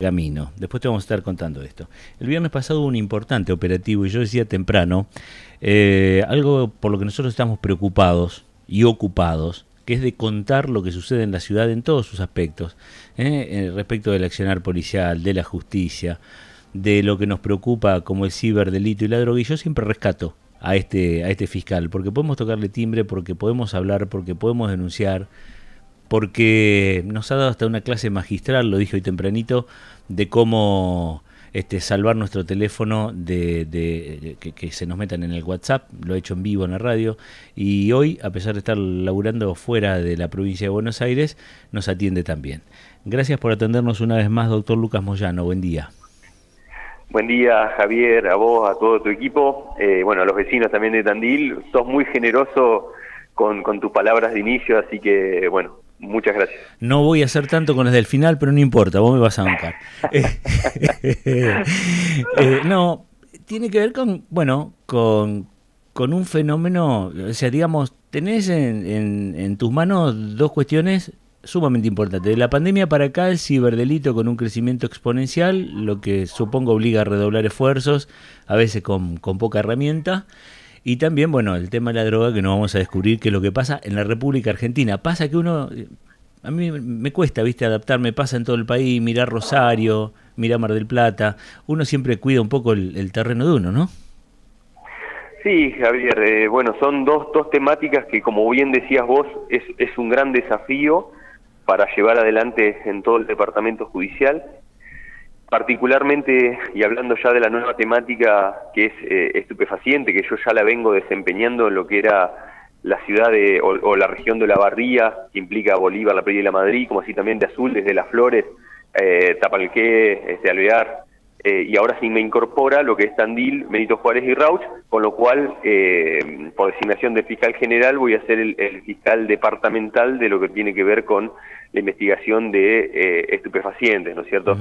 camino. Después te vamos a estar contando esto. El viernes pasado hubo un importante operativo y yo decía temprano, eh, algo por lo que nosotros estamos preocupados y ocupados, que es de contar lo que sucede en la ciudad en todos sus aspectos, ¿eh? Eh, respecto del accionar policial, de la justicia, de lo que nos preocupa como el ciberdelito y la droga. Y yo siempre rescato a este, a este fiscal, porque podemos tocarle timbre, porque podemos hablar, porque podemos denunciar, porque nos ha dado hasta una clase magistral, lo dije hoy tempranito, de cómo este, salvar nuestro teléfono de, que, se nos metan en el WhatsApp, lo he hecho en vivo en la radio, y hoy, a pesar de estar laburando fuera de la provincia de Buenos Aires, nos atiende también. Gracias por atendernos una vez más, doctor Lucas Moyano, buen día. Buen día, Javier, a vos, a todo tu equipo, eh, bueno, a los vecinos también de Tandil, sos muy generoso con, con tus palabras de inicio, así que, bueno, Muchas gracias. No voy a hacer tanto con las del final, pero no importa, vos me vas a bancar. Eh, no, tiene que ver con, bueno, con, con un fenómeno, o sea, digamos, tenés en, en, tus manos dos cuestiones sumamente importantes. De la pandemia para acá, el ciberdelito con un crecimiento exponencial, lo que supongo obliga a redoblar esfuerzos, a veces con, con poca herramienta. Y también, bueno, el tema de la droga que no vamos a descubrir qué es lo que pasa en la República Argentina. Pasa que uno, a mí me cuesta, viste, adaptarme, pasa en todo el país, mirar Rosario, mirar Mar del Plata. Uno siempre cuida un poco el, terreno de uno, ¿no? Sí, Javier, eh, bueno, son dos, dos temáticas que, como bien decías vos, es, es un gran desafío para llevar adelante en todo el departamento judicial particularmente, y hablando ya de la nueva temática que es eh, estupefaciente, que yo ya la vengo desempeñando en lo que era la ciudad de, o, la región de la Barría, que implica Bolívar, La Playa y la Madrid, como así también de Azul, desde Las Flores, eh, Tapalqué, este, Alvear, eh, y ahora sí me incorpora lo que es Tandil, Benito Juárez y Rauch, con lo cual, eh, por designación de fiscal general, voy a ser el, fiscal departamental de lo que tiene que ver con la investigación de estupefacientes, ¿no es cierto?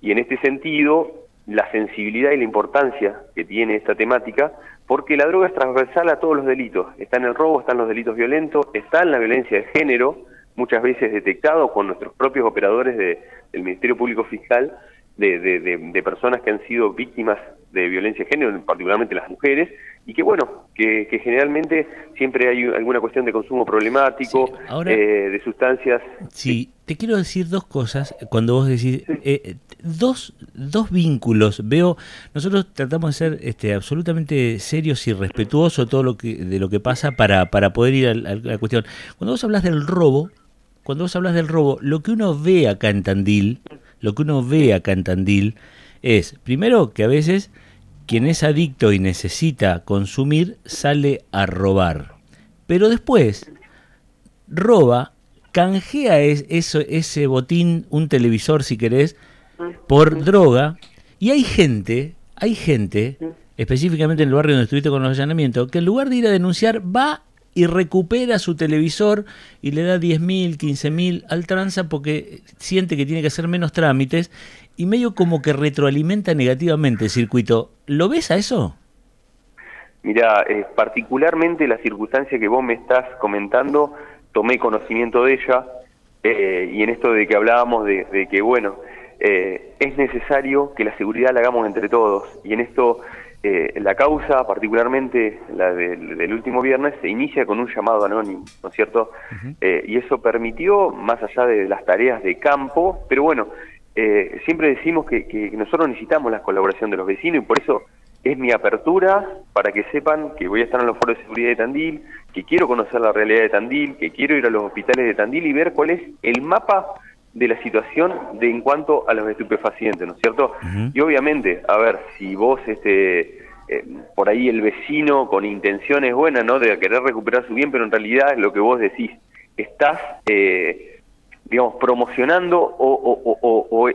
Y en este sentido, la sensibilidad y la importancia que tiene esta temática, porque la droga es transversal a todos los delitos. Está en el robo, están los delitos violentos, está en la violencia de género, muchas veces detectado con nuestros propios operadores de, del Ministerio Público Fiscal, de, de, de, personas que han sido víctimas de violencia de género, particularmente las mujeres, y que bueno, que, generalmente siempre hay alguna cuestión de consumo problemático, eh, de sustancias. Sí, te quiero decir dos cosas cuando vos decís, eh, dos, dos vínculos, veo, nosotros tratamos de ser este, absolutamente serios y respetuosos de todo lo que, de lo que pasa para, para poder ir a la cuestión. Cuando vos hablas del robo, cuando vos hablas del robo, lo que uno ve acá en Tandil, lo que uno ve acá en Tandil es, primero, que a veces quien es adicto y necesita consumir sale a robar. Pero después roba, canjea eso, ese botín, un televisor si querés, por droga. Y hay gente, hay gente, específicamente en el barrio donde estuviste con los allanamientos, que en lugar de ir a denunciar va y recupera su televisor y le da 10 mil, 15 mil al tranza porque siente que tiene que hacer menos trámites y medio como que retroalimenta negativamente el circuito. ¿Lo ves a eso? Mira, eh, particularmente la circunstancia que vos me estás comentando, tomé conocimiento de ella eh, y en esto de que hablábamos de, que, bueno, eh, es necesario que la seguridad la hagamos entre todos y en esto la causa, particularmente la del, último viernes, se inicia con un llamado anónimo, ¿no es cierto? y eso permitió, más allá de las tareas de campo, pero bueno, eh, siempre decimos que, nosotros necesitamos la colaboración de los vecinos y por eso es mi apertura para que sepan que voy a estar en los foros de seguridad de Tandil, que quiero conocer la realidad de Tandil, que quiero ir a los hospitales de Tandil y ver cuál es el mapa de la situación de en cuanto a los estupefacientes, ¿no es cierto? Y obviamente, a ver, si vos, este, eh, por ahí el vecino con intenciones buenas, ¿no? De querer recuperar su bien, pero en realidad es lo que vos decís, estás... Eh, digamos, promocionando o,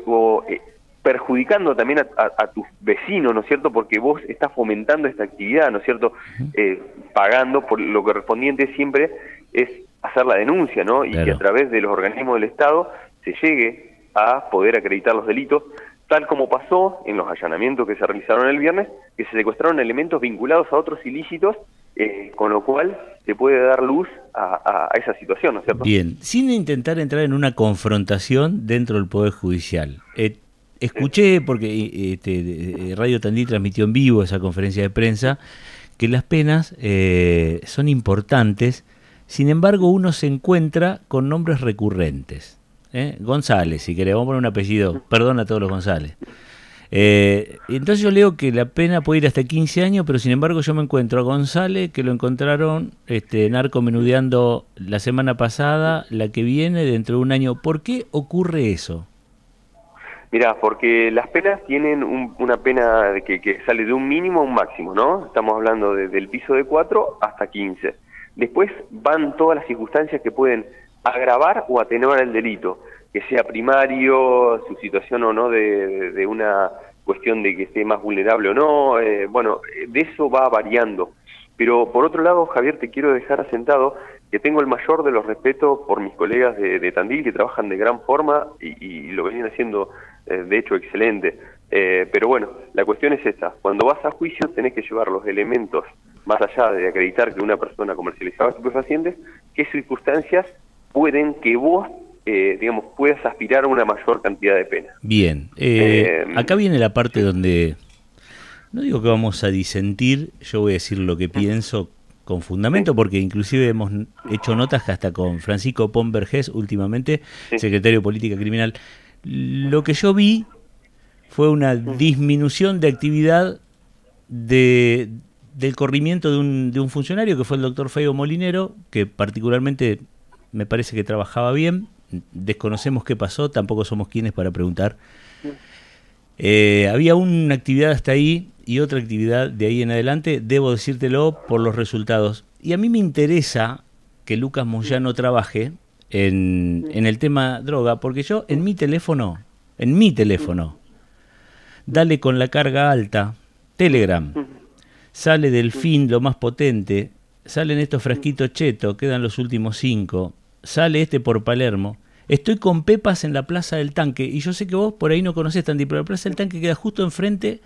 eh, perjudicando también a, tus vecinos, ¿no es cierto? Porque vos estás fomentando esta actividad, ¿no es cierto? Eh, pagando por lo correspondiente siempre es hacer la denuncia, ¿no? Y que a través de los organismos del Estado se llegue a poder acreditar los delitos, tal como pasó en los allanamientos que se realizaron el viernes, que se secuestraron elementos vinculados a otros ilícitos eh, con lo cual se puede dar luz a, esa situación, ¿no es cierto? Bien, sin intentar entrar en una confrontación dentro del Poder Judicial, eh, escuché, porque este, Radio Tandil transmitió en vivo esa conferencia de prensa, que las penas eh, son importantes, sin embargo uno se encuentra con nombres recurrentes. ¿Eh? González, si queremos poner un apellido, perdón a todos los González. Eh, entonces yo leo que la pena puede ir hasta 15 años, pero sin embargo yo me encuentro a González, que lo encontraron este, narco menudeando la semana pasada, la que viene dentro de un año. ¿Por qué ocurre eso? Mirá, porque las penas tienen una pena que, que, sale de un mínimo a un máximo, ¿no? Estamos hablando de, del piso de 4 hasta 15. Después van todas las circunstancias que pueden agravar o atenuar el delito que sea primario, su situación o no de, una cuestión de que esté más vulnerable o no, eh, bueno, de eso va variando. Pero por otro lado, Javier, te quiero dejar asentado que tengo el mayor de los respetos por mis colegas de, Tandil que trabajan de gran forma y, lo venían haciendo, eh, de hecho, excelente. Eh, pero bueno, la cuestión es esta, cuando vas a juicio tenés que llevar los elementos, más allá de acreditar que una persona comercializaba estupefacientes, qué circunstancias pueden que vos eh, digamos, puedas aspirar a una mayor cantidad de pena. Bien, eh, eh, acá viene la parte donde, no digo que vamos a disentir, yo voy a decir lo que pienso con fundamento, porque inclusive hemos hecho notas hasta con Francisco Pomberges últimamente, secretario de Política Criminal. Lo que yo vi fue una disminución de actividad de, del corrimiento de un, de un funcionario que fue el doctor Feo Molinero, que particularmente me parece que trabajaba bien, desconocemos qué pasó, tampoco somos quienes para preguntar. Eh, había una actividad hasta ahí y otra actividad de ahí en adelante, debo decírtelo por los resultados. Y a mí me interesa que Lucas Moyano trabaje en, el tema droga, porque yo en mi teléfono, en mi teléfono, dale con la carga alta, Telegram, sale del fin lo más potente, salen estos frasquitos cheto, quedan los últimos cinco, sale este por Palermo, Estoy con Pepas en la Plaza del Tanque y yo sé que vos por ahí no conocés Tandil, pero la Plaza del Tanque queda justo enfrente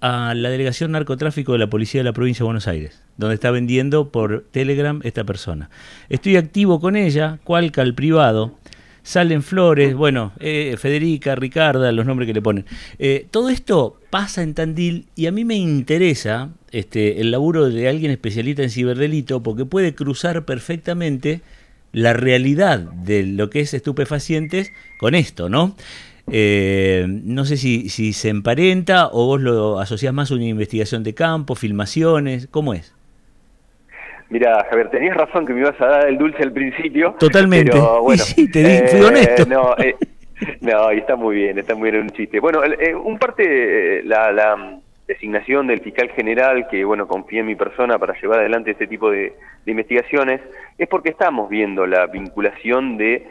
a la Delegación Narcotráfico de la Policía de la Provincia de Buenos Aires, donde está vendiendo por Telegram esta persona. Estoy activo con ella, cualca al privado, salen flores, bueno, eh, Federica, Ricarda, los nombres que le ponen. Eh, todo esto pasa en Tandil y a mí me interesa este, el laburo de alguien especialista en ciberdelito porque puede cruzar perfectamente la realidad de lo que es estupefacientes con esto, ¿no? Eh, no sé si, si se emparenta o vos lo asociás más a una investigación de campo, filmaciones, ¿cómo es? Mira, Javier, tenías razón que me ibas a dar el dulce al principio. Totalmente. Pero, bueno, sí, te di, fui honesto. No, eh, no, está muy bien, está muy bien un chiste. Bueno, eh, un parte, la, la designación del fiscal general que, bueno, confía en mi persona para llevar adelante este tipo de, investigaciones, es porque estamos viendo la vinculación de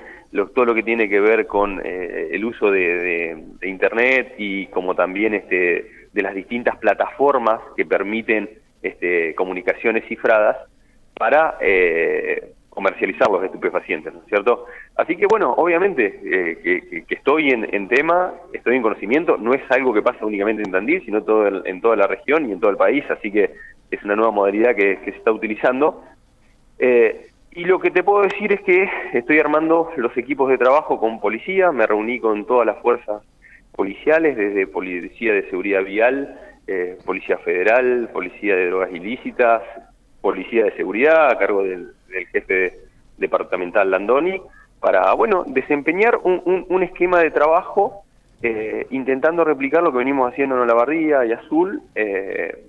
todo lo que tiene que ver con eh, el uso de, Internet y como también este, de las distintas plataformas que permiten este, comunicaciones cifradas para eh, comercializar los estupefacientes, ¿no es cierto? Así que bueno, obviamente eh, que, estoy en, tema, estoy en conocimiento, no es algo que pasa únicamente en Tandil, sino todo en toda la región y en todo el país, así que es una nueva modalidad que, se está utilizando. Eh, y lo que te puedo decir es que estoy armando los equipos de trabajo con policía, me reuní con todas las fuerzas policiales, desde Policía de Seguridad Vial, eh, Policía Federal, Policía de Drogas Ilícitas, Policía de Seguridad a cargo del del jefe departamental Landoni, para, bueno, desempeñar un, un, esquema de trabajo eh, intentando replicar lo que venimos haciendo en Olavarría y Azul, eh,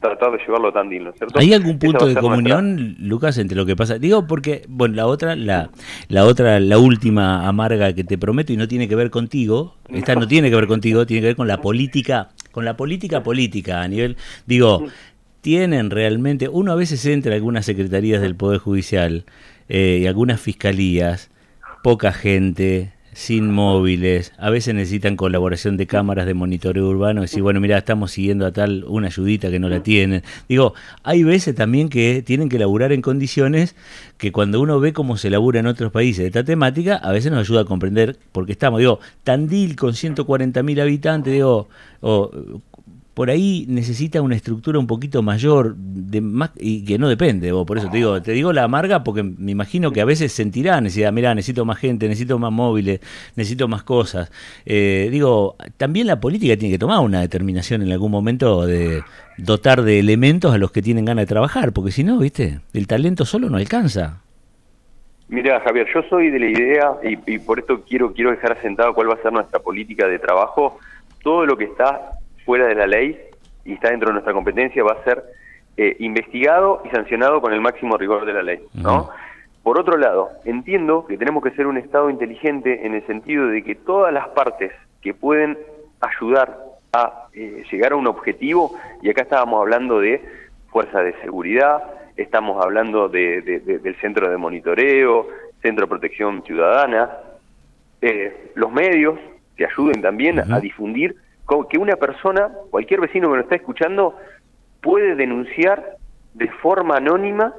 tratar de llevarlo tan digno, ¿cierto? ¿Hay algún punto de comunión, Lucas, entre lo que pasa? Digo porque, bueno, la otra, la, la otra, la última amarga que te prometo y no tiene que ver contigo, esta no tiene que ver contigo, tiene que ver con la política, con la política política a nivel, digo, tienen realmente, uno a veces entra a algunas secretarías del Poder Judicial eh, y algunas fiscalías, poca gente, sin móviles, a veces necesitan colaboración de cámaras de monitoreo urbano, y decir, bueno, mira, estamos siguiendo a tal una ayudita que no la tienen. Digo, hay veces también que tienen que laburar en condiciones que cuando uno ve cómo se labura en otros países de esta temática, a veces nos ayuda a comprender por qué estamos. Digo, Tandil con 140.000 habitantes, digo, o por ahí necesita una estructura un poquito mayor de más, y que no depende, vos, por eso te digo, te digo la amarga porque me imagino que a veces sentirá necesidad, mira, necesito más gente, necesito más móviles, necesito más cosas. Eh, digo, también la política tiene que tomar una determinación en algún momento de dotar de elementos a los que tienen ganas de trabajar, porque si no, viste, el talento solo no alcanza. Mira, Javier, yo soy de la idea, y, por esto quiero, quiero dejar asentado cuál va a ser nuestra política de trabajo, todo lo que está fuera de la ley y está dentro de nuestra competencia va a ser eh, investigado y sancionado con el máximo rigor de la ley, ¿no? Por otro lado, entiendo que tenemos que ser un Estado inteligente en el sentido de que todas las partes que pueden ayudar a eh, llegar a un objetivo, y acá estábamos hablando de fuerza de seguridad, estamos hablando de, del centro de monitoreo, centro de protección ciudadana, eh, los medios que ayuden también a difundir que una persona, cualquier vecino que nos está escuchando, puede denunciar de forma anónima,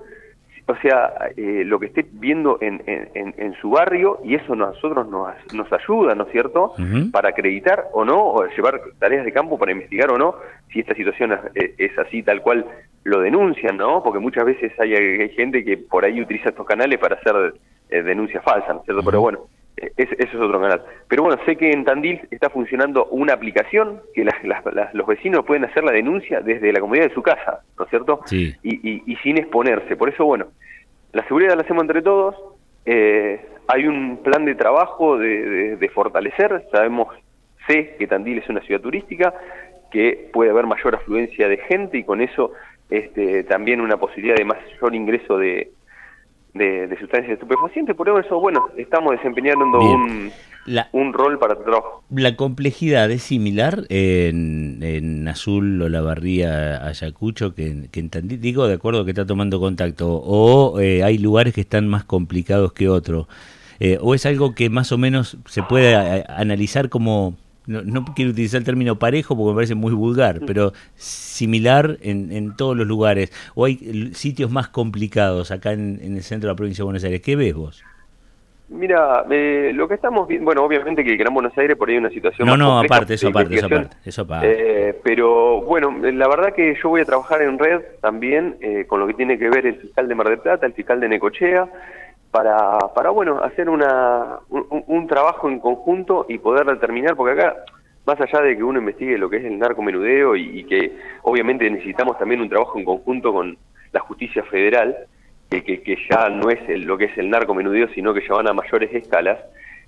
o sea, eh, lo que esté viendo en, en, su barrio, y eso nosotros nos, nos ayuda, ¿no es cierto?, para acreditar o no, o llevar tareas de campo para investigar o no, si esta situación es así tal cual lo denuncian, ¿no? Porque muchas veces hay, gente que por ahí utiliza estos canales para hacer eh, denuncias falsas, ¿no es cierto? Pero bueno, ese, es otro canal. Pero bueno, sé que en Tandil está funcionando una aplicación que los vecinos pueden hacer la denuncia desde la comunidad de su casa, ¿no es cierto? Sí. Y, sin exponerse. Por eso, bueno, la seguridad la hacemos entre todos. Eh, hay un plan de trabajo de, de fortalecer. Sabemos, sé que Tandil es una ciudad turística, que puede haber mayor afluencia de gente y con eso este, también una posibilidad de mayor ingreso de, de, sustancias estupefacientes. Por eso, bueno, estamos desempeñando un, un rol para tu trabajo. ¿La complejidad es similar en, en Azul o la Barría Ayacucho que, que en Tandil? Digo, de acuerdo que está tomando contacto. ¿O eh, hay lugares que están más complicados que otros? Eh, ¿O es algo que más o menos se puede analizar como no, quiero utilizar el término parejo porque me parece muy vulgar, mm. pero similar en, en todos los lugares. ¿O hay sitios más complicados acá en, el centro de la provincia de Buenos Aires? ¿Qué ves vos? Mira, eh, lo que estamos viendo, bueno, obviamente que el Gran Buenos Aires por ahí hay una situación no, no, aparte, eso aparte, eso aparte, eso aparte. Eh, pero bueno, la verdad que yo voy a trabajar en red también eh, con lo que tiene que ver el fiscal de Mar del Plata, el fiscal de Necochea, para, para bueno, hacer una, un, trabajo en conjunto y poder determinar, porque acá, más allá de que uno investigue lo que es el narcomenudeo y, y que obviamente necesitamos también un trabajo en conjunto con la justicia federal, que, que, que ya no es el, lo que es el narcomenudeo, sino que ya van a mayores escalas,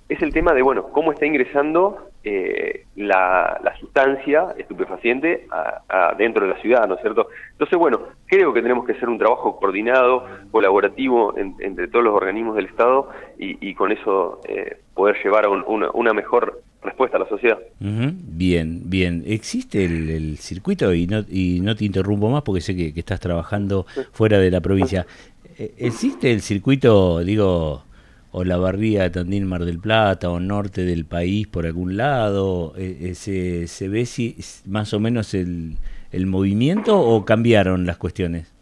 es el tema de, bueno, cómo está ingresando eh, la, sustancia estupefaciente a, dentro de la ciudad, ¿no es cierto? Entonces, bueno, creo que tenemos que hacer un trabajo coordinado, colaborativo entre todos los organismos del Estado y, con eso eh, poder llevar a una, mejor respuesta a la sociedad. Bien, bien. ¿Existe el, circuito? Y no, y no te interrumpo más porque sé que, que estás trabajando fuera de la provincia. Eh, ¿Existe el circuito, digo o la barría de Tandil Mar del Plata o norte del país por algún lado? Eh, eh, ¿Se, se ve si más o menos el, el movimiento o cambiaron las cuestiones?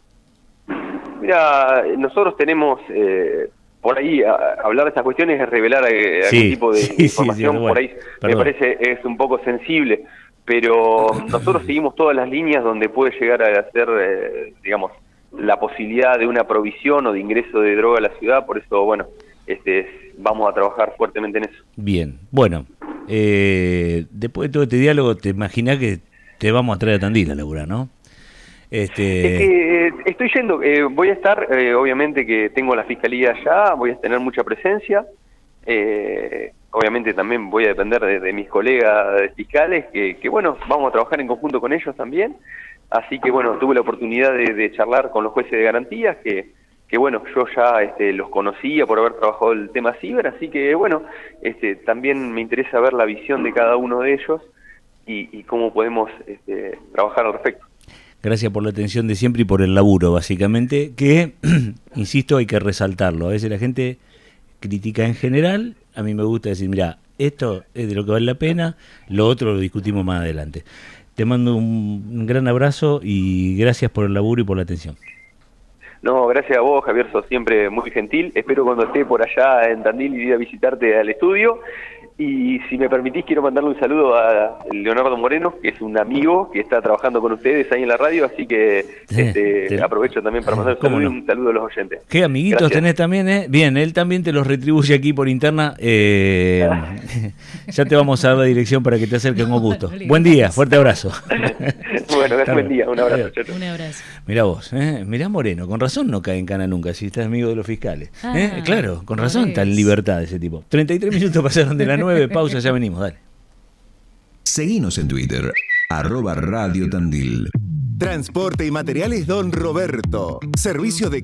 Mira, nosotros tenemos eh, por ahí hablar de estas cuestiones es revelar algún tipo de información por ahí me parece es un poco sensible, pero nosotros seguimos todas las líneas donde puede llegar a ser, digamos, la posibilidad de una provisión o de ingreso de droga a la ciudad, por eso, bueno, este, vamos a trabajar fuertemente en eso. Bien, bueno, eh, después de todo este diálogo, te imaginas que te vamos a traer a Tandil a laburar, ¿no? Este... Eh, estoy yendo, eh, voy a estar, obviamente que tengo la fiscalía allá, voy a tener mucha presencia, obviamente también voy a depender de, mis colegas fiscales, que, que, bueno, vamos a trabajar en conjunto con ellos también, así que bueno, tuve la oportunidad de, de charlar con los jueces de garantías, que que bueno, yo ya este, los conocía por haber trabajado el tema ciber, así que bueno, este, también me interesa ver la visión de cada uno de ellos y, cómo podemos este, trabajar al respecto. Gracias por la atención de siempre y por el laburo, básicamente, que, insisto, hay que resaltarlo. A veces la gente critica en general, a mí me gusta decir, mira, esto es de lo que vale la pena, lo otro lo discutimos más adelante. Te mando un gran abrazo y gracias por el laburo y por la atención. No, gracias a vos, Javier, sos siempre muy gentil. Espero cuando esté por allá en Tandil ir a visitarte al estudio. Y si me permitís, quiero mandarle un saludo a Leonardo Moreno, que es un amigo que está trabajando con ustedes ahí en la radio, así que este, aprovecho también para mandar un saludo, un saludo a los oyentes. ¿Qué amiguitos tenés también? Eh? Bien, él también te los retribuye aquí por interna. Eh, ya te vamos a dar la dirección para que te acerques con gusto. Buen día, fuerte abrazo. bueno, buen día, un abrazo. Un abrazo. Mirá vos, ¿eh? mirá Moreno, con razón no cae en cana nunca si estás amigo de los fiscales. ¿eh? Ah, claro, con razón está en libertad ese tipo. 33 minutos pasaron de la 9, pausa, ya venimos, dale. Seguimos en Twitter, arroba Radio Tandil. Transporte y materiales Don Roberto. Servicio de